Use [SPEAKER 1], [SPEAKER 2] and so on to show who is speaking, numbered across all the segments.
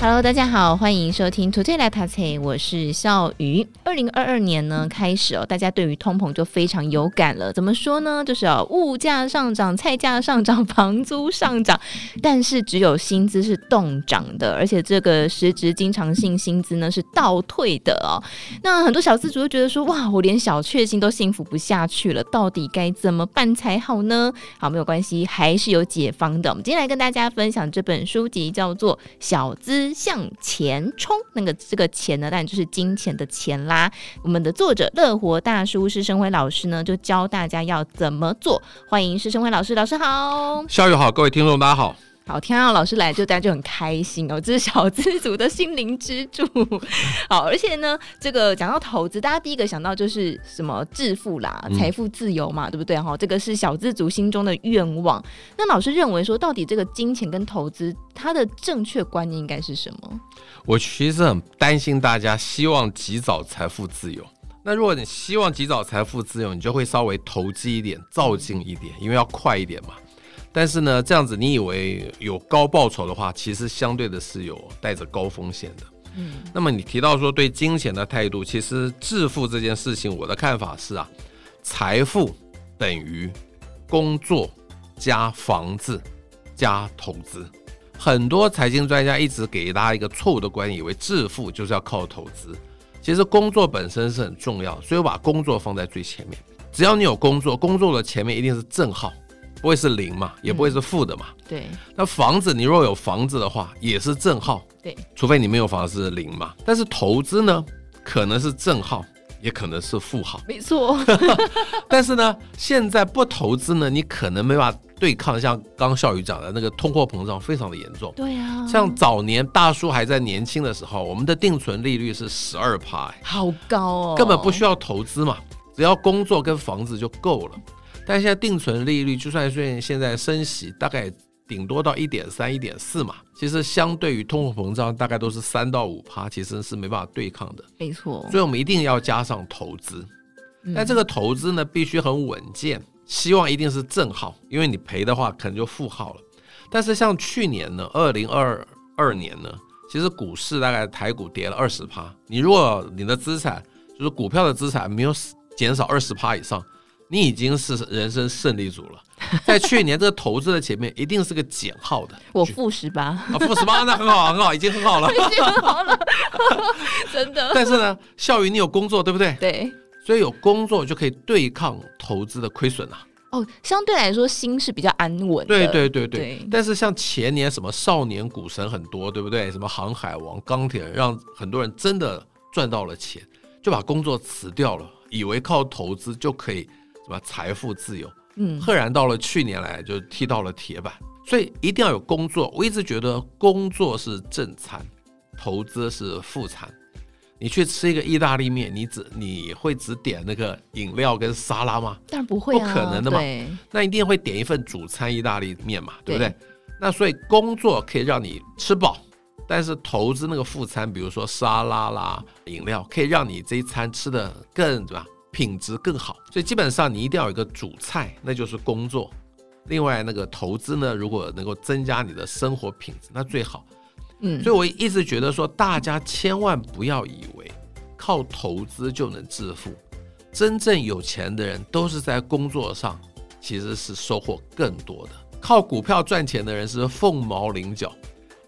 [SPEAKER 1] Hello，大家好，欢迎收听 Today 来读册，我是笑鱼。二零二二年呢开始哦，大家对于通膨就非常有感了。怎么说呢？就是哦，物价上涨，菜价上涨，房租上涨，但是只有薪资是动涨的，而且这个实质经常性薪资呢是倒退的哦。那很多小资族都觉得说，哇，我连小确幸都幸福不下去了，到底该怎么办才好呢？好，没有关系，还是有解方的。我们今天来跟大家分享这本书籍，叫做《小资》。向前冲，那个这个钱呢，当然就是金钱的钱啦。我们的作者乐活大叔施生辉老师呢，就教大家要怎么做。欢迎施生辉老师，老师好，
[SPEAKER 2] 校友好，各位听众大家好。
[SPEAKER 1] 好，听到老师来就大家就很开心哦，这是小资族的心灵支柱。好，而且呢，这个讲到投资，大家第一个想到就是什么致富啦、财富自由嘛，嗯、对不对？哈，这个是小资族心中的愿望。那老师认为说，到底这个金钱跟投资，它的正确观念应该是什么？
[SPEAKER 2] 我其实很担心大家希望及早财富自由。那如果你希望及早财富自由，你就会稍微投机一点、造进一点，因为要快一点嘛。但是呢，这样子你以为有高报酬的话，其实相对的是有带着高风险的。嗯，那么你提到说对金钱的态度，其实致富这件事情，我的看法是啊，财富等于工作加房子加投资。很多财经专家一直给大家一个错误的观念，以为致富就是要靠投资。其实工作本身是很重要，所以我把工作放在最前面。只要你有工作，工作的前面一定是正号。不会是零嘛，也不会是负的嘛。
[SPEAKER 1] 嗯、对。
[SPEAKER 2] 那房子，你若有房子的话，也是正号。
[SPEAKER 1] 对。
[SPEAKER 2] 除非你没有房子是零嘛。但是投资呢，可能是正号，也可能是负号。
[SPEAKER 1] 没错。
[SPEAKER 2] 但是呢，现在不投资呢，你可能没办法对抗像刚笑宇讲的那个通货膨胀非常的严重。
[SPEAKER 1] 对啊。
[SPEAKER 2] 像早年大叔还在年轻的时候，我们的定存利率是十二趴，
[SPEAKER 1] 好高哦。
[SPEAKER 2] 根本不需要投资嘛，只要工作跟房子就够了。但现在定存利率就算是现在升息，大概顶多到一点三、一点四嘛，其实相对于通货膨胀，大概都是三到五趴，其实是没办法对抗的。
[SPEAKER 1] 没错，
[SPEAKER 2] 所以我们一定要加上投资。但这个投资呢，必须很稳健，希望一定是正号，因为你赔的话可能就负号了。但是像去年呢，二零二二年呢，其实股市大概台股跌了二十趴，你如果你的资产就是股票的资产没有减少二十趴以上。你已经是人生胜利组了，在去年这个投资的前面一定是个减号的。
[SPEAKER 1] 我负十八
[SPEAKER 2] 啊，负十八那很好很好，已经很好了，
[SPEAKER 1] 已经很好了，真的。
[SPEAKER 2] 但是呢，笑鱼你有工作对不对？
[SPEAKER 1] 对，
[SPEAKER 2] 所以有工作就可以对抗投资的亏损啊。
[SPEAKER 1] 哦，相对来说心是比较安稳的。
[SPEAKER 2] 对对对对。对但是像前年什么少年股神很多，对不对？什么航海王、钢铁人，让很多人真的赚到了钱，就把工作辞掉了，以为靠投资就可以。什么财富自由？嗯，赫然到了去年来就踢到了铁板，所以一定要有工作。我一直觉得工作是正餐，投资是副餐。你去吃一个意大利面，你只你会只点那个饮料跟沙拉吗？
[SPEAKER 1] 当然不会啊，
[SPEAKER 2] 不可能的嘛。那一定会点一份主餐意大利面嘛，对不对？对那所以工作可以让你吃饱，但是投资那个副餐，比如说沙拉啦、饮料，可以让你这一餐吃得更对吧？品质更好，所以基本上你一定要有一个主菜，那就是工作。另外那个投资呢，如果能够增加你的生活品质，那最好。嗯，所以我一直觉得说，大家千万不要以为靠投资就能致富。真正有钱的人都是在工作上其实是收获更多的。靠股票赚钱的人是凤毛麟角，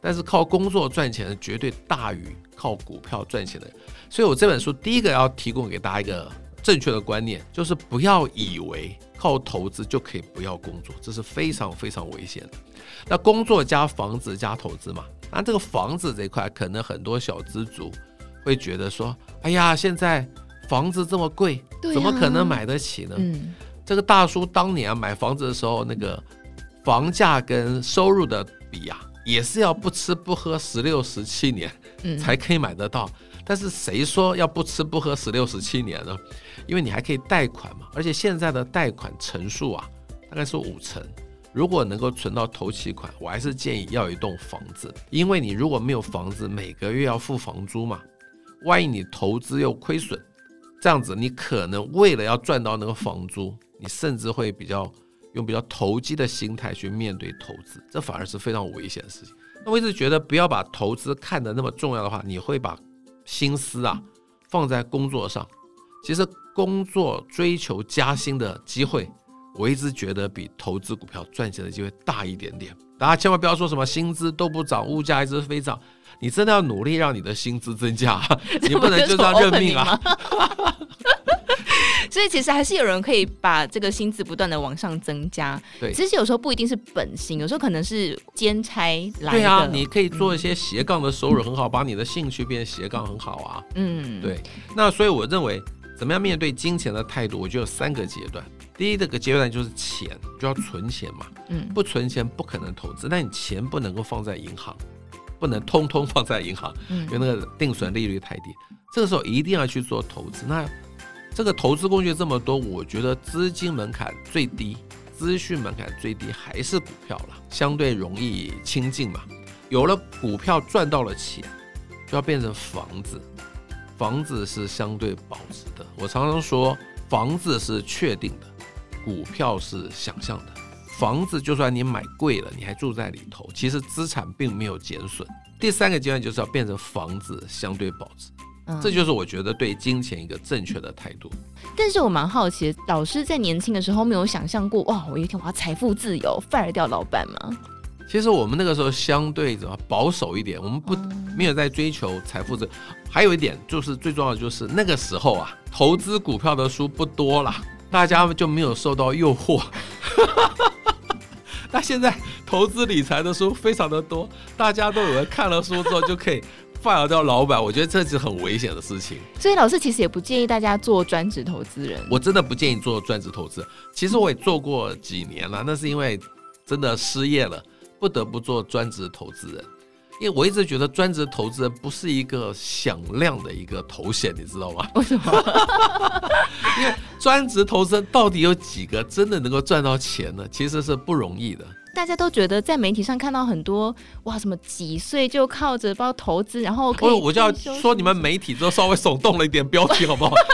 [SPEAKER 2] 但是靠工作赚钱的绝对大于靠股票赚钱的人。所以我这本书第一个要提供给大家一个。正确的观念就是不要以为靠投资就可以不要工作，这是非常非常危险的。那工作加房子加投资嘛，那这个房子这一块，可能很多小资族会觉得说：“哎呀，现在房子这么贵，怎么可能买得起呢？”嗯，这个大叔当年啊买房子的时候，那个房价跟收入的比啊，也是要不吃不喝十六十七年才可以买得到。但是谁说要不吃不喝十六十七年呢？因为你还可以贷款嘛，而且现在的贷款成数啊，大概是五成。如果能够存到头期款，我还是建议要一栋房子，因为你如果没有房子，每个月要付房租嘛，万一你投资又亏损，这样子，你可能为了要赚到那个房租，你甚至会比较用比较投机的心态去面对投资，这反而是非常危险的事情。那我一直觉得，不要把投资看得那么重要的话，你会把心思啊放在工作上。其实工作追求加薪的机会，我一直觉得比投资股票赚钱的机会大一点点。大家千万不要说什么薪资都不涨，物价一直飞涨。你真的要努力让你的薪资增加，你不能就这样认命啊！
[SPEAKER 1] 所以其实还是有人可以把这个薪资不断的往上增加。
[SPEAKER 2] 对，
[SPEAKER 1] 其实有时候不一定是本薪，有时候可能是兼差来的。
[SPEAKER 2] 对啊，你可以做一些斜杠的收入很好，嗯、把你的兴趣变成斜杠很好啊。嗯，对。那所以我认为，怎么样面对金钱的态度，我就有三个阶段。第一这个阶段就是钱，就要存钱嘛。嗯，不存钱不可能投资，但你钱不能够放在银行。不能通通放在银行，因为那个定存利率太低。这个时候一定要去做投资。那这个投资工具这么多，我觉得资金门槛最低、资讯门槛最低还是股票了，相对容易亲近嘛。有了股票赚到了钱，就要变成房子。房子是相对保值的。我常常说，房子是确定的，股票是想象的。房子就算你买贵了，你还住在里头，其实资产并没有减损。第三个阶段就是要变成房子相对保值，嗯，这就是我觉得对金钱一个正确的态度。
[SPEAKER 1] 但是我蛮好奇，老师在年轻的时候没有想象过，哇，我有一天我要财富自由，fire 掉老板吗？
[SPEAKER 2] 其实我们那个时候相对怎么保守一点，我们不、嗯、没有在追求财富自由。还有一点就是最重要的就是那个时候啊，投资股票的书不多了，大家就没有受到诱惑。那现在投资理财的书非常的多，大家都以为看了书之后就可以 fire 掉老板，我觉得这是很危险的事情。
[SPEAKER 1] 所以老师其实也不建议大家做专职投资人。
[SPEAKER 2] 我真的不建议做专职投资。其实我也做过几年了，那是因为真的失业了，不得不做专职投资人。因为我一直觉得专职投资人不是一个响亮的一个头衔，你知道吗？
[SPEAKER 1] 为什么？
[SPEAKER 2] 因为专职投资人到底有几个真的能够赚到钱呢？其实是不容易的。
[SPEAKER 1] 大家都觉得在媒体上看到很多哇，什么几岁就靠着包投资，然后可以。
[SPEAKER 2] 我就要说你们媒体都稍微耸动了一点标题，好不好？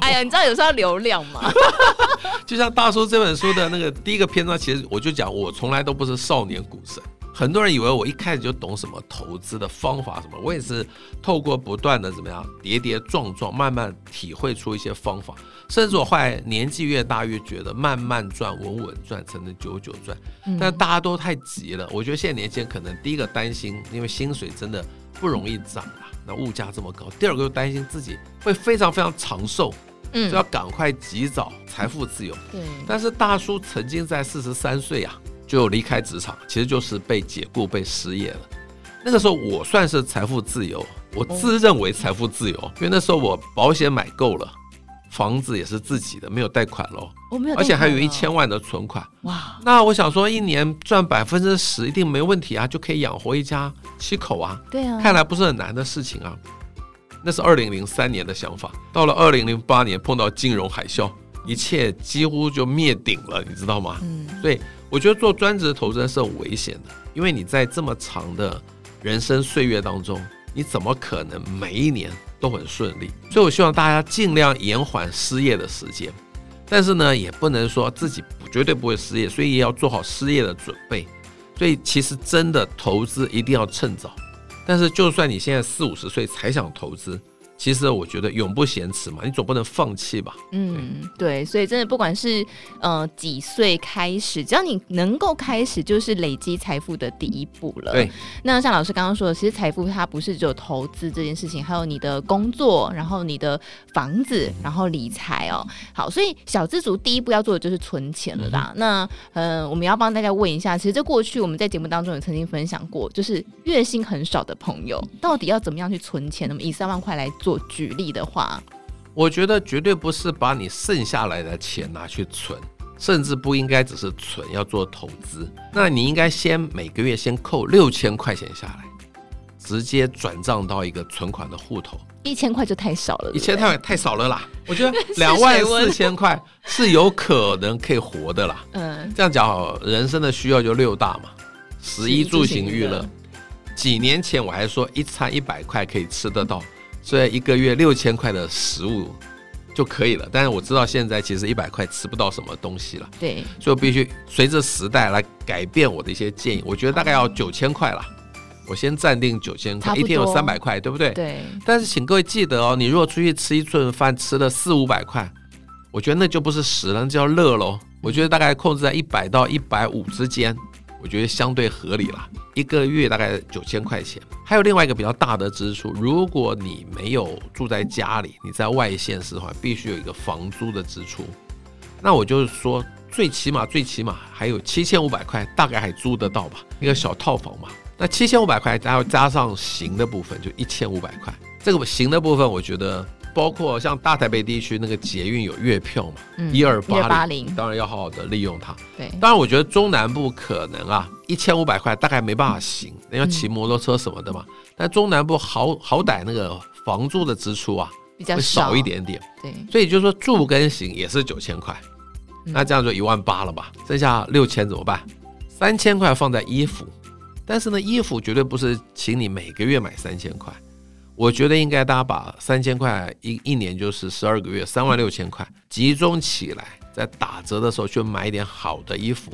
[SPEAKER 1] 哎呀，你知道有时候要流量嘛？
[SPEAKER 2] 就像大叔这本书的那个第一个篇章，其实我就讲，我从来都不是少年股神。很多人以为我一开始就懂什么投资的方法什么，我也是透过不断的怎么样跌跌撞撞，慢慢体会出一些方法。甚至我后来年纪越大，越觉得慢慢赚、稳稳赚才能久久赚。但大家都太急了，我觉得现在年轻人可能第一个担心，因为薪水真的不容易涨了，那物价这么高；第二个又担心自己会非常非常长寿，嗯，就要赶快及早财富自由。对。但是大叔曾经在四十三岁啊。就离开职场，其实就是被解雇、被失业了。那个时候我算是财富自由，我自认为财富自由，因为那时候我保险买够了，房子也是自己的，没有贷款喽。我没有，而且还有一千万的存款。哇！那我想说，一年赚百分之十一定没问题啊，就可以养活一家七口啊。对啊，看来不是很难的事情啊。那是二零零三年的想法，到了二零零八年碰到金融海啸，一切几乎就灭顶了，你知道吗？嗯，所以。我觉得做专职投资人是很危险的，因为你在这么长的人生岁月当中，你怎么可能每一年都很顺利？所以，我希望大家尽量延缓失业的时间，但是呢，也不能说自己绝对不会失业，所以也要做好失业的准备。所以，其实真的投资一定要趁早。但是，就算你现在四五十岁才想投资，其实我觉得永不嫌迟嘛，你总不能放弃吧？
[SPEAKER 1] 嗯，对，所以真的不管是呃几岁开始，只要你能够开始，就是累积财富的第一步了。对，那像老师刚刚说的，其实财富它不是只有投资这件事情，还有你的工作，然后你的房子，然后理财哦。好，所以小资族第一步要做的就是存钱了啦。嗯、那呃，我们要帮大家问一下，其实这过去我们在节目当中也曾经分享过，就是月薪很少的朋友，到底要怎么样去存钱？那么以三万块来做。我举例的话，
[SPEAKER 2] 我觉得绝对不是把你剩下来的钱拿去存，甚至不应该只是存，要做投资。那你应该先每个月先扣六千块钱下来，直接转账到一个存款的户头。
[SPEAKER 1] 一千块就太少了，
[SPEAKER 2] 一千块太少了啦。我觉得 两万四千块 是有可能可以活的啦。嗯，这样讲好，人生的需要就六大嘛，食衣住行娱乐。几年前我还说一餐一百块可以吃得到。所以一个月六千块的食物就可以了。但是我知道现在其实一百块吃不到什么东西了，
[SPEAKER 1] 对，
[SPEAKER 2] 所以我必须随着时代来改变我的一些建议。我觉得大概要九千块了，我先暂定九千块，一天有三百块，对不对？
[SPEAKER 1] 对。
[SPEAKER 2] 但是请各位记得哦，你如果出去吃一顿饭吃了四五百块，我觉得那就不是食了，那叫乐喽。我觉得大概控制在一百到一百五之间。我觉得相对合理了，一个月大概九千块钱。还有另外一个比较大的支出，如果你没有住在家里，你在外县市的话，必须有一个房租的支出。那我就是说，最起码最起码还有七千五百块，大概还租得到吧？一个小套房嘛。那七千五百块，还要加上行的部分，就一千五百块。这个行的部分，我觉得。包括像大台北地区那个捷运有月票嘛，一二八零，当然要好好的利用它。
[SPEAKER 1] 对，
[SPEAKER 2] 当然我觉得中南部可能啊，一千五百块大概没办法行，你要骑摩托车什么的嘛。嗯、但中南部好好歹那个房租的支出啊，
[SPEAKER 1] 比较
[SPEAKER 2] 会少一点点。
[SPEAKER 1] 对，
[SPEAKER 2] 所以就是说住跟行也是九千块，那这样就一万八了吧？剩下六千怎么办？三千块放在衣服，但是呢，衣服绝对不是请你每个月买三千块。我觉得应该大家把三千块一一年就是十二个月三万六千块集中起来，在打折的时候去买一点好的衣服，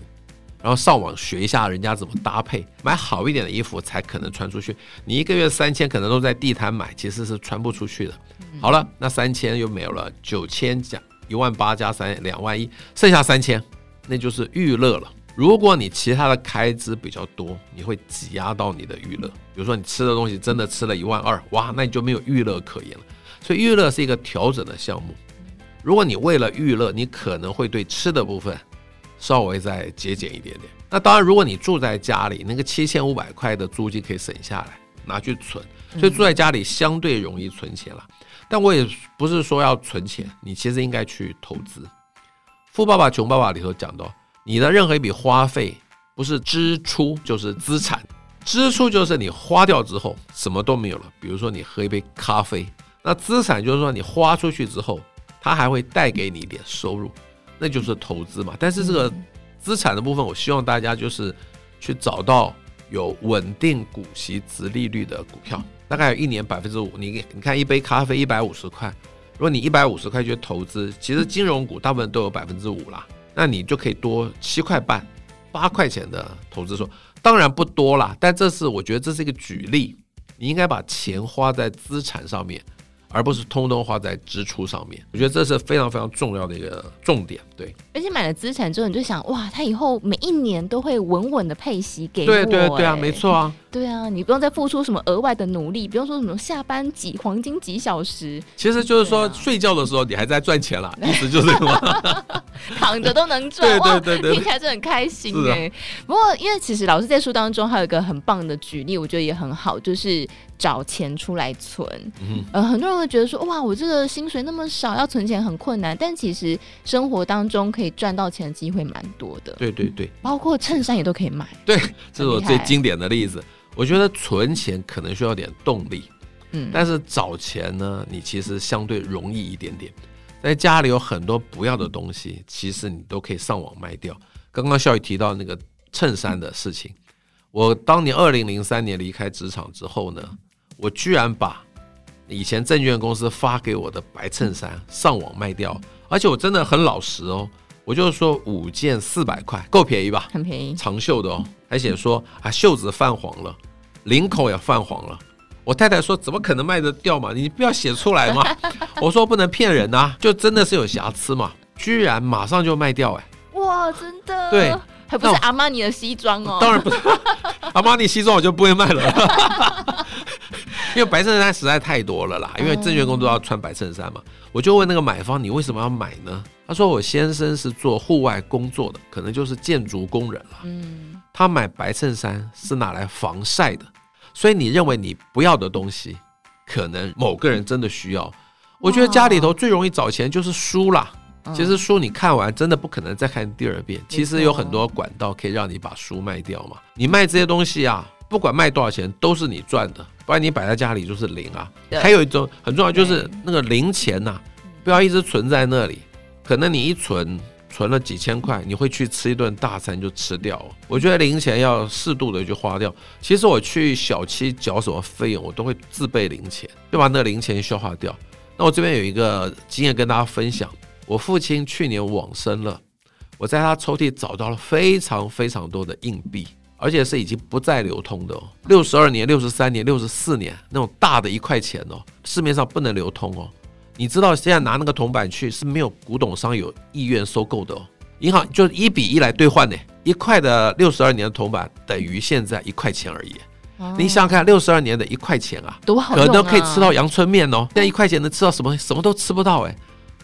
[SPEAKER 2] 然后上网学一下人家怎么搭配，买好一点的衣服才可能穿出去。你一个月三千可能都在地摊买，其实是穿不出去的。好了，那三千又没有了，九千加一万八加三两万一，剩下三千，那就是娱乐了。如果你其他的开支比较多，你会挤压到你的娱乐。比如说你吃的东西真的吃了一万二，哇，那你就没有娱乐可言了。所以娱乐是一个调整的项目。如果你为了娱乐，你可能会对吃的部分稍微再节俭一点点。那当然，如果你住在家里，那个七千五百块的租金可以省下来拿去存，所以住在家里相对容易存钱了。但我也不是说要存钱，你其实应该去投资。《富爸爸穷爸爸》里头讲到。你的任何一笔花费，不是支出就是资产。支出就是你花掉之后什么都没有了，比如说你喝一杯咖啡。那资产就是说你花出去之后，它还会带给你一点收入，那就是投资嘛。但是这个资产的部分，我希望大家就是去找到有稳定股息、值利率的股票，大概有一年百分之五。你你看一杯咖啡一百五十块，如果你一百五十块去投资，其实金融股大部分都有百分之五啦。那你就可以多七块半、八块钱的投资，说当然不多啦，但这是我觉得这是一个举例，你应该把钱花在资产上面。而不是通通花在支出上面，我觉得这是非常非常重要的一个重点。对，
[SPEAKER 1] 而且买了资产之后，你就想哇，他以后每一年都会稳稳的配息给我。
[SPEAKER 2] 对对对啊，没错啊。
[SPEAKER 1] 对啊，你不用再付出什么额外的努力，不用说什么下班几黄金几小时。
[SPEAKER 2] 其实就是说，睡觉的时候你还在赚钱了，意思就是什么？
[SPEAKER 1] 躺着都能赚，对对对，听起来就很开心哎。不过，因为其实老师在书当中还有一个很棒的举例，我觉得也很好，就是。找钱出来存，嗯，呃，很多人会觉得说，哇，我这个薪水那么少，要存钱很困难。但其实生活当中可以赚到钱的机会蛮多的。
[SPEAKER 2] 对对对，
[SPEAKER 1] 包括衬衫也都可以买。
[SPEAKER 2] 对，这是我最经典的例子。我觉得存钱可能需要点动力，嗯，但是找钱呢，你其实相对容易一点点。在家里有很多不要的东西，其实你都可以上网卖掉。刚刚笑宇提到那个衬衫的事情，我当年二零零三年离开职场之后呢，我居然把以前证券公司发给我的白衬衫上网卖掉，而且我真的很老实哦，我就是说五件四百块，够便宜吧？
[SPEAKER 1] 很便宜，
[SPEAKER 2] 长袖的哦，还写说啊袖子泛黄了，领口也泛黄了。我太太说怎么可能卖得掉嘛？你不要写出来嘛。我说不能骗人啊，就真的是有瑕疵嘛，居然马上就卖掉哎！
[SPEAKER 1] 哇，真的？
[SPEAKER 2] 对。
[SPEAKER 1] 还不是阿玛尼的西装哦，
[SPEAKER 2] 当然不是，阿玛尼西装我就不会卖了，因为白衬衫实在太多了啦。因为证券公司都要穿白衬衫嘛，我就问那个买方，你为什么要买呢？他说我先生是做户外工作的，可能就是建筑工人了。嗯，他买白衬衫是拿来防晒的，所以你认为你不要的东西，可能某个人真的需要。我觉得家里头最容易找钱就是书啦。其实书你看完真的不可能再看第二遍。其实有很多管道可以让你把书卖掉嘛。你卖这些东西啊，不管卖多少钱都是你赚的，不然你摆在家里就是零啊。还有一种很重要就是那个零钱呐，不要一直存在那里。可能你一存存了几千块，你会去吃一顿大餐就吃掉。我觉得零钱要适度的去花掉。其实我去小七缴什么费用，我都会自备零钱，就把那个零钱消化掉。那我这边有一个经验跟大家分享，我父亲去年往生了，我在他抽屉找到了非常非常多的硬币，而且是已经不再流通的哦，六十二年、六十三年、六十四年那种大的一块钱哦，市面上不能流通哦。你知道现在拿那个铜板去是没有古董商有意愿收购的哦，银行就一比一来兑换呢，一块的六十二年的铜板等于现在一块钱而已。哦、你想想看，六十二年的一块钱啊，多好、啊、可能可以吃到阳春面哦。现在一块钱能吃到什么？什么都吃不到哎。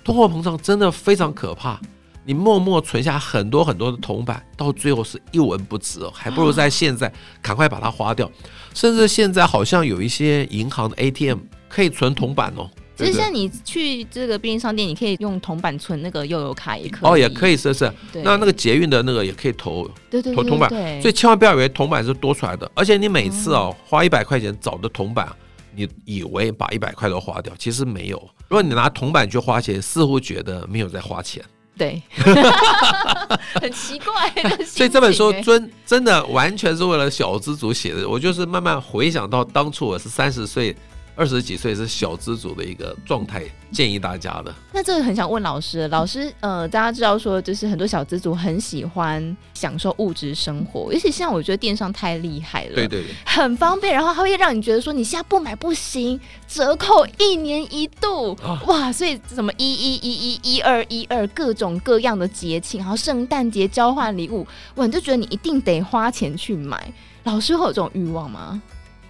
[SPEAKER 2] 通货膨胀真的非常可怕，你默默存下很多很多的铜板，到最后是一文不值哦，还不如在现在赶快把它花掉。甚至现在好像有一些银行的 ATM 可以存铜板哦。
[SPEAKER 1] 其实像你去这个便利商店，你可以用铜板存那个悠游卡，也可以
[SPEAKER 2] 哦，也可以，是是。那那个捷运的那个也可以投，
[SPEAKER 1] 对对
[SPEAKER 2] 投铜板。所以千万不要以为铜板是多出来的，而且你每次哦花一百块钱找的铜板，你以为把一百块都花掉，其实没有。如果你拿铜板去花钱，似乎觉得没有在花钱。
[SPEAKER 1] 对，很奇怪。
[SPEAKER 2] 所以这本书真真的完全是为了小资族写的。我就是慢慢回想到当初我是三十岁。二十几岁是小资族的一个状态，建议大家的。
[SPEAKER 1] 那这个很想问老师，老师，呃，大家知道说，就是很多小资族很喜欢享受物质生活，尤其现在我觉得电商太厉害了，
[SPEAKER 2] 对对对，
[SPEAKER 1] 很方便，然后它会让你觉得说你现在不买不行，折扣一年一度，哦、哇，所以什么一一一一一二一二各种各样的节庆，然后圣诞节交换礼物，哇，你就觉得你一定得花钱去买。老师会有这种欲望吗？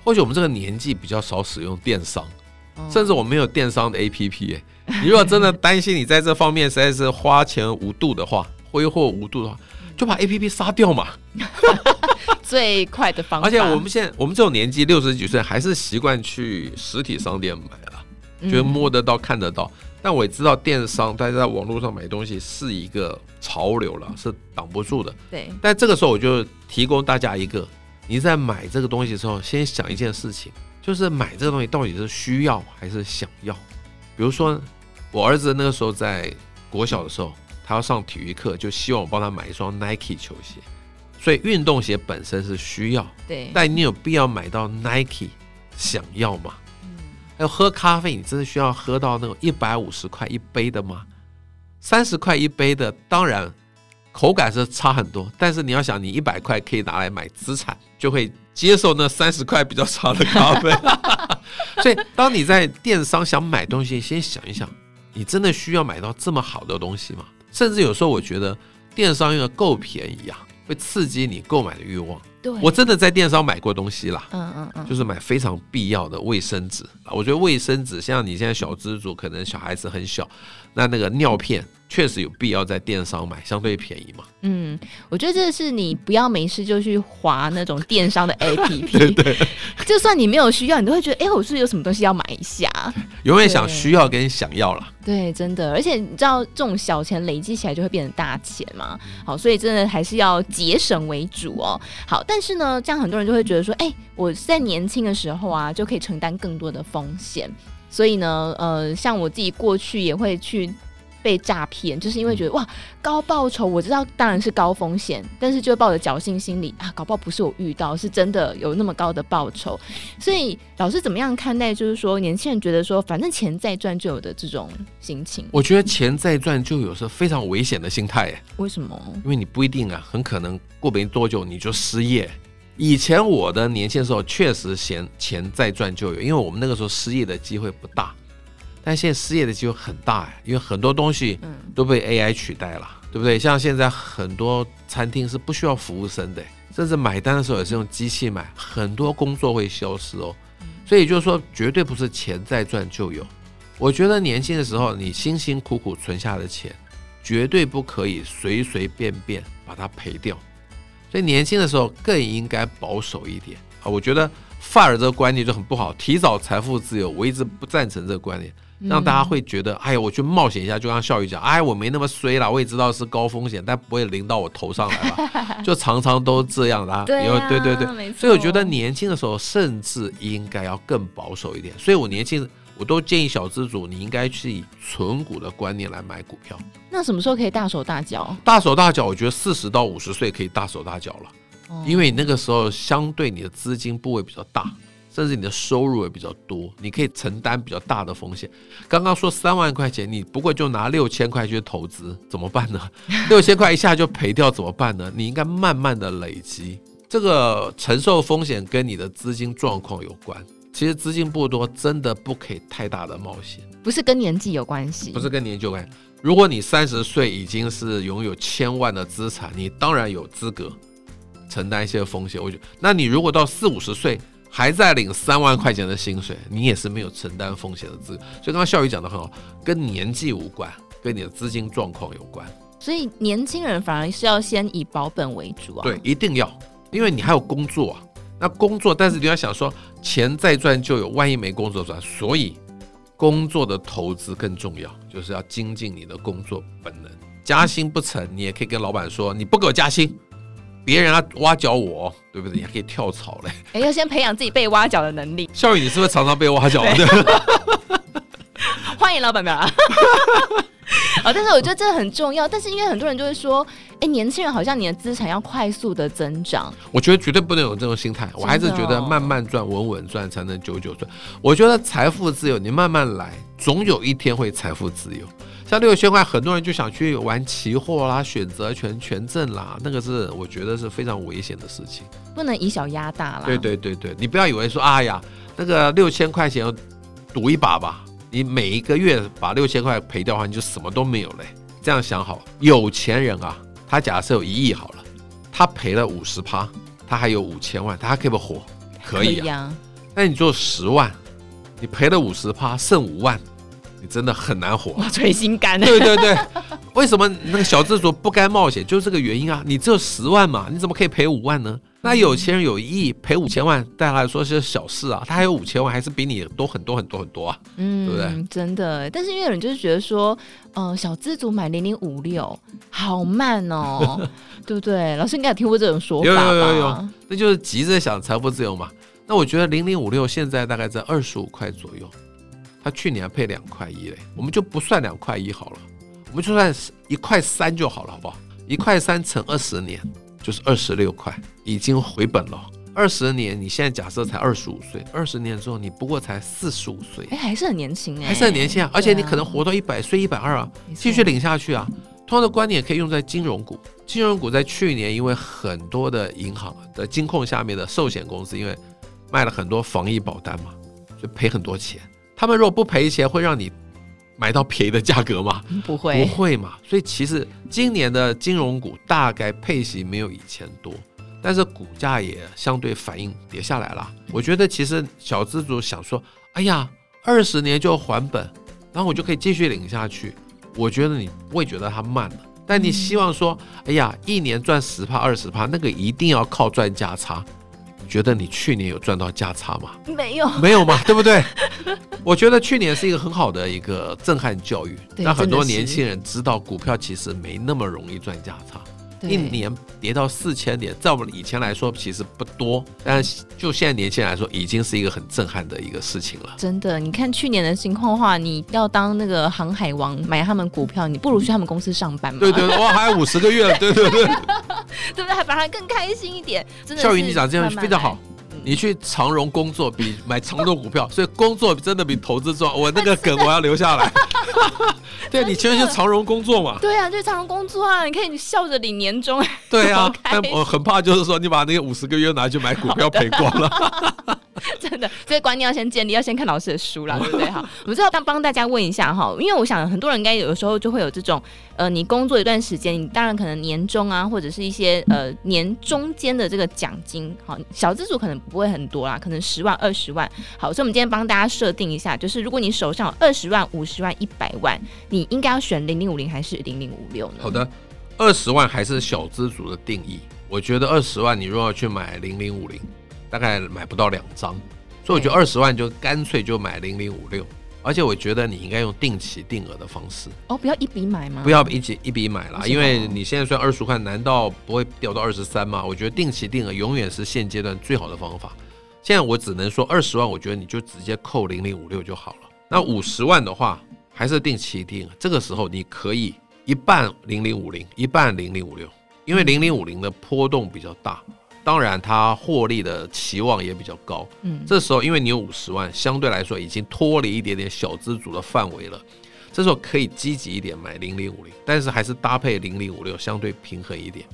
[SPEAKER 2] 或许我们这个年纪比较少使用电商，甚至我没有电商的 APP。你如果真的担心你在这方面实在是花钱无度的话，挥霍无度的话，就把 APP 杀掉嘛。
[SPEAKER 1] 最快的方法。
[SPEAKER 2] 而且我们现在我们这种年纪六十几岁，还是习惯去实体商店买了，觉得摸得到看得到。但我也知道电商，大家在网络上买东西是一个潮流了，是挡不住的。
[SPEAKER 1] 对。
[SPEAKER 2] 但这个时候我就提供大家一个。你在买这个东西的时候，先想一件事情，就是买这个东西到底是需要还是想要。比如说，我儿子那个时候在国小的时候，他要上体育课，就希望我帮他买一双 Nike 球鞋。所以运动鞋本身是需要，
[SPEAKER 1] 对。
[SPEAKER 2] 但你有必要买到 Nike 想要吗？嗯。还有喝咖啡，你真的需要喝到那种一百五十块一杯的吗？三十块一杯的，当然。口感是差很多，但是你要想，你一百块可以拿来买资产，就会接受那三十块比较少的咖啡。所以，当你在电商想买东西，先想一想，你真的需要买到这么好的东西吗？甚至有时候，我觉得电商用的够便宜啊，会刺激你购买的欲望。对，我真的在电商买过东西啦，嗯嗯嗯，就是买非常必要的卫生纸。我觉得卫生纸，像你现在小资主，可能小孩子很小，那那个尿片。确实有必要在电商买，相对便宜嘛。嗯，
[SPEAKER 1] 我觉得这是你不要没事就去划那种电商的 APP，
[SPEAKER 2] 对对，
[SPEAKER 1] 就算你没有需要，你都会觉得，哎，我是不是有什么东西要买一下？
[SPEAKER 2] 永远想需要跟想要了。
[SPEAKER 1] 对，真的，而且你知道，这种小钱累积起来就会变成大钱嘛。好，所以真的还是要节省为主哦。好，但是呢，这样很多人就会觉得说，哎，我在年轻的时候啊，就可以承担更多的风险。所以呢，呃，像我自己过去也会去。被诈骗，就是因为觉得哇高报酬，我知道当然是高风险，但是就抱着侥幸心理啊，搞不好不是我遇到，是真的有那么高的报酬。所以老师怎么样看待？就是说年轻人觉得说反正钱再赚就有的这种心情？
[SPEAKER 2] 我觉得钱再赚就有是非常危险的心态。
[SPEAKER 1] 为什么？
[SPEAKER 2] 因为你不一定啊，很可能过没多久你就失业。以前我的年轻时候确实嫌钱再赚就有，因为我们那个时候失业的机会不大。但现在失业的机会很大呀，因为很多东西都被 AI 取代了，对不对？像现在很多餐厅是不需要服务生的，甚至买单的时候也是用机器买，很多工作会消失哦。所以就是说，绝对不是钱再赚就有。我觉得年轻的时候，你辛辛苦苦存下的钱，绝对不可以随随便便把它赔掉。所以年轻的时候更应该保守一点啊！我觉得 FIRE 这个观念就很不好，提早财富自由，我一直不赞成这个观念。让大家会觉得，哎呀，我去冒险一下，就像笑宇讲，哎，我没那么衰啦，我也知道是高风险，但不会淋到我头上来吧？就常常都这样啦，
[SPEAKER 1] 对、啊、
[SPEAKER 2] 对对对，所以我觉得年轻的时候甚至应该要更保守一点。所以我年轻，我都建议小资主，你应该去以存股的观念来买股票。
[SPEAKER 1] 那什么时候可以大手大脚？
[SPEAKER 2] 大手大脚，我觉得四十到五十岁可以大手大脚了，哦、因为你那个时候相对你的资金部位比较大。甚至你的收入也比较多，你可以承担比较大的风险。刚刚说三万块钱，你不过就拿六千块去投资，怎么办呢？六千块一下就赔掉，怎么办呢？你应该慢慢的累积，这个承受风险跟你的资金状况有关。其实资金不多，真的不可以太大的冒险。
[SPEAKER 1] 不是跟年纪有关系，
[SPEAKER 2] 不是跟年纪有关系。如果你三十岁已经是拥有千万的资产，你当然有资格承担一些风险。我觉得，那你如果到四五十岁，还在领三万块钱的薪水，你也是没有承担风险的资格。所以刚刚笑宇讲的很好，跟年纪无关，跟你的资金状况有关。
[SPEAKER 1] 所以年轻人反而是要先以保本为主啊。
[SPEAKER 2] 对，一定要，因为你还有工作啊。那工作，但是你要想说，钱再赚就有，万一没工作赚，所以工作的投资更重要，就是要精进你的工作本能。加薪不成，你也可以跟老板说，你不给我加薪。别人要挖角我，对不对？你还可以跳槽嘞。
[SPEAKER 1] 哎，要先培养自己被挖角的能力。
[SPEAKER 2] 孝宇，你是不是常常被挖角？对。
[SPEAKER 1] 欢迎老板们啊！哦，但是我觉得这很重要。但是因为很多人就会说，哎，年轻人好像你的资产要快速的增长。
[SPEAKER 2] 我觉得绝对不能有这种心态。我还是觉得慢慢赚、稳稳赚才能久久赚。我觉得财富自由，你慢慢来，总有一天会财富自由。像六千块，很多人就想去玩期货啦、选择权、权证啦，那个是我觉得是非常危险的事情，
[SPEAKER 1] 不能以小压大啦。
[SPEAKER 2] 对对对对，你不要以为说，哎呀，那个六千块钱赌一把吧，你每一个月把六千块赔掉的话，你就什么都没有嘞。这样想好，有钱人啊，他假设有一亿好了，他赔了五十趴，他还有五千万，他还可以不活？可以啊。那你做十万，你赔了五十趴，剩五万。你真的很难活，
[SPEAKER 1] 捶心肝。
[SPEAKER 2] 对对对，为什么那个小资主不该冒险？就是这个原因啊！你只有十万嘛，你怎么可以赔五万呢？那有钱人有一亿，赔五千万，对他来说是小事啊。他还有五千万，还是比你多很多很多很多啊，嗯，对不对？
[SPEAKER 1] 真的，但是因为有人就是觉得说，呃，小资族买零零五六好慢哦，对不对？老师应该有听过这种说法吧？
[SPEAKER 2] 有有有有，那就是急着想财富自由嘛。那我觉得零零五六现在大概在二十五块左右。他去年还配两块一嘞，我们就不算两块一好了，我们就算一块三就好了，好不好？一块三乘二十年就是二十六块，已经回本了。二十年，你现在假设才二十五岁，二十年之后你不过才四十五岁，
[SPEAKER 1] 哎，还是很年轻哎，
[SPEAKER 2] 还是很年轻啊！而且你可能活到一百岁、一百二啊，继续领下去啊。同样的观点可以用在金融股，金融股在去年因为很多的银行的金控下面的寿险公司，因为卖了很多防疫保单嘛，就赔很多钱。他们如果不赔钱，会让你买到便宜的价格吗？
[SPEAKER 1] 不会，
[SPEAKER 2] 不会嘛。所以其实今年的金融股大概配息没有以前多，但是股价也相对反应跌下来了。我觉得其实小资主想说，哎呀，二十年就还本，然后我就可以继续领下去。我觉得你不会觉得它慢了，但你希望说，哎呀，一年赚十帕、二十帕，那个一定要靠赚价差。你觉得你去年有赚到价差吗？
[SPEAKER 1] 没有，
[SPEAKER 2] 没有嘛，对不对？我觉得去年是一个很好的一个震撼教育，让很多年轻人知道股票其实没那么容易赚价差。一年跌到四千点，在我们以前来说其实不多，但就现在年轻人来说，已经是一个很震撼的一个事情了。
[SPEAKER 1] 真的，你看去年的情况的话，你要当那个航海王买他们股票，你不如去他们公司上班嘛。
[SPEAKER 2] 对对，哇，还有五十个月了，对对对，对
[SPEAKER 1] 不对？还反而更开心一点。真的，
[SPEAKER 2] 孝瑜你讲这样非常好。你去长荣工作比买长荣股票，所以工作真的比投资重要。我那个梗我要留下来。对，你其实去长荣工作嘛？
[SPEAKER 1] 对啊，就是长荣工作啊，你可以你笑着领年终。
[SPEAKER 2] 对啊，但我很怕就是说你把那个五十个月拿去买股票赔光了。
[SPEAKER 1] 真的，这个观念要先建立，要先看老师的书啦，对不对？哈，我们最后帮帮大家问一下哈，因为我想很多人应该有的时候就会有这种，呃，你工作一段时间，你当然可能年终啊，或者是一些呃年中间的这个奖金，好，小资主可能不会很多啦，可能十万、二十万。好，所以我们今天帮大家设定一下，就是如果你手上有二十万、五十万、一百万，你应该要选零零五零还是零零五六呢？
[SPEAKER 2] 好的，二十万还是小资族的定义，我觉得二十万你如果要去买零零五零。大概买不到两张，所以我觉得二十万就干脆就买零零五六。而且我觉得你应该用定期定额的方式
[SPEAKER 1] 哦，不要一笔买吗？
[SPEAKER 2] 不要一起一笔买啦，因为你现在算二十块，难道不会掉到二十三吗？我觉得定期定额永远是现阶段最好的方法。现在我只能说二十万，我觉得你就直接扣零零五六就好了。那五十万的话，还是定期定额，这个时候你可以一半零零五零，一半零零五六，因为零零五零的波动比较大。当然，它获利的期望也比较高。嗯，这时候因为你有五十万，相对来说已经脱离一点点小资族的范围了。这时候可以积极一点买零零五零，但是还是搭配零零五六，相对平衡一点。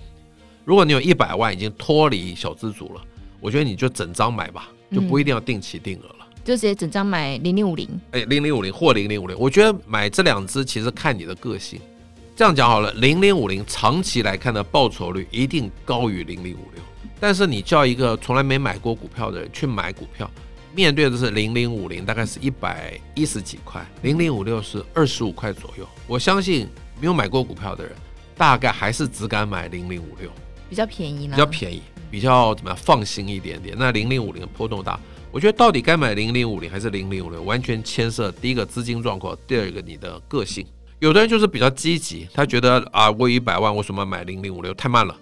[SPEAKER 2] 如果你有一百万已经脱离小资族了，我觉得你就整张买吧，就不一定要定期定额了，
[SPEAKER 1] 嗯、就直接整张买零零五零。
[SPEAKER 2] 哎，零零五零或零零五零，我觉得买这两只其实看你的个性。这样讲好了，零零五零长期来看的报酬率一定高于零零五六。但是你叫一个从来没买过股票的人去买股票，面对的是零零五零，大概是一百一十几块，零零五六是二十五块左右。我相信没有买过股票的人，大概还是只敢买零零五六，
[SPEAKER 1] 比较便宜呢，
[SPEAKER 2] 比较便宜，比较怎么样放心一点点。那零零五零波动大，我觉得到底该买零零五零还是零零五六，完全牵涉第一个资金状况，第二个你的个性。有的人就是比较积极，他觉得啊，我有一百万，为什么买零零五六太慢了？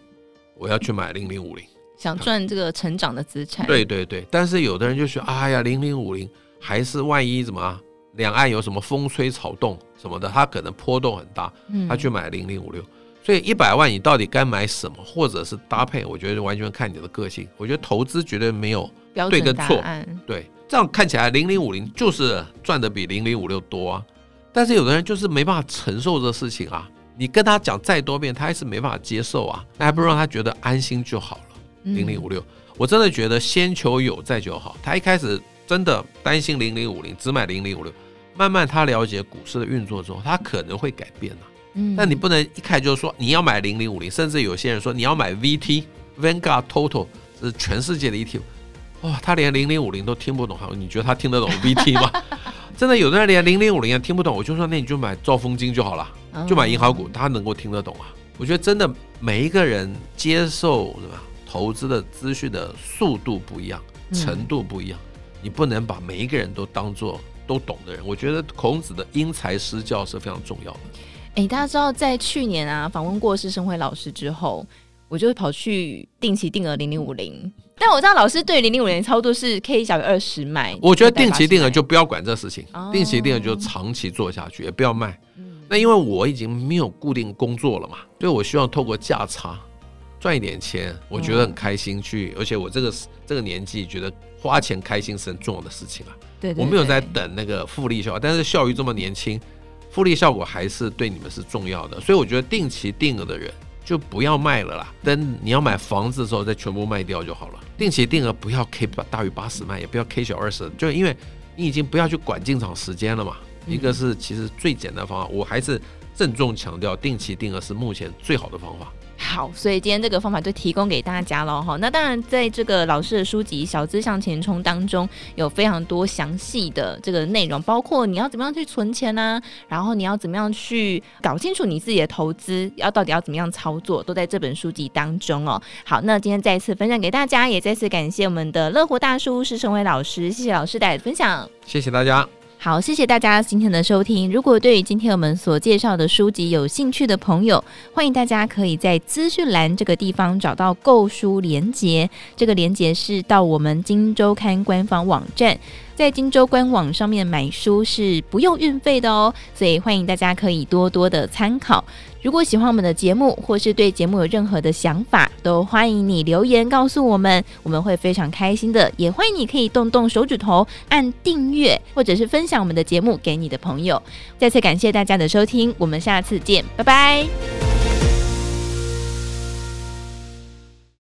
[SPEAKER 2] 我要去买零零五零。
[SPEAKER 1] 想赚这个成长的资产，
[SPEAKER 2] 对对对，但是有的人就说，哎呀，零零五零还是万一怎么啊？两岸有什么风吹草动什么的，他可能波动很大，他去买零零五六。所以一百万你到底该买什么，或者是搭配？我觉得完全看你的个性。我觉得投资绝对没有对跟错，对，这样看起来零零五零就是赚的比零零五六多啊。但是有的人就是没办法承受这事情啊，你跟他讲再多遍，他还是没办法接受啊，那还不如让他觉得安心就好了。零零五六，我真的觉得先求有再求好。他一开始真的担心零零五零，只买零零五六，慢慢他了解股市的运作之后，他可能会改变呐。嗯，但你不能一开始就说你要买零零五零，甚至有些人说你要买 VT Vanguard Total，这是全世界的 ETF。哇，他连零零五零都听不懂，好，你觉得他听得懂 VT 吗？真的，有的人连零零五零也听不懂，我就说那你就买兆丰金就好了，就买银行股，他能够听得懂啊。我觉得真的每一个人接受什么？投资的资讯的速度不一样，程度不一样，你不能把每一个人都当做都懂的人。我觉得孔子的因材施教是非常重要的。
[SPEAKER 1] 哎，大家知道，在去年啊访问过施生辉老师之后，我就跑去定期定额零零五零。但我知道老师对零零五年操作是 K 小于二十买。
[SPEAKER 2] 我觉得定期定额就不要管这事情，定期定额就长期做下去，也不要卖。那因为我已经没有固定工作了嘛，所以我希望透过价差。赚一点钱，我觉得很开心去，而且我这个这个年纪觉得花钱开心是很重要的事情啊。对，我没有在等那个复利效果，但是效益这么年轻，复利效果还是对你们是重要的。所以我觉得定期定额的人就不要卖了啦，等你要买房子的时候再全部卖掉就好了。定期定额不要 K 大于八十卖，也不要 K 小二十，就因为你已经不要去管进场时间了嘛。一个是其实最简单的方法，我还是郑重强调，定期定额是目前最好的方法。
[SPEAKER 1] 好，所以今天这个方法就提供给大家了哈。那当然，在这个老师的书籍《小资向前冲》当中，有非常多详细的这个内容，包括你要怎么样去存钱呢、然后你要怎么样去搞清楚你自己的投资要到底要怎么样操作，都在这本书籍当中哦。好，那今天再次分享给大家，也再次感谢我们的乐活大叔施升辉老师，谢谢老师带来的分享，
[SPEAKER 2] 谢谢大家。
[SPEAKER 1] 好，谢谢大家今天的收听。如果对于今天我们所介绍的书籍有兴趣的朋友，欢迎大家可以在资讯栏这个地方找到购书连接。这个连接是到我们金周刊官方网站，在金周官网上面买书是不用运费的哦，所以欢迎大家可以多多的参考。如果喜欢我们的节目，或是对节目有任何的想法，都欢迎你留言告诉我们，我们会非常开心的。也欢迎你可以动动手指头按订阅，或者是分享我们的节目给你的朋友。再次感谢大家的收听，我们下次见，拜拜。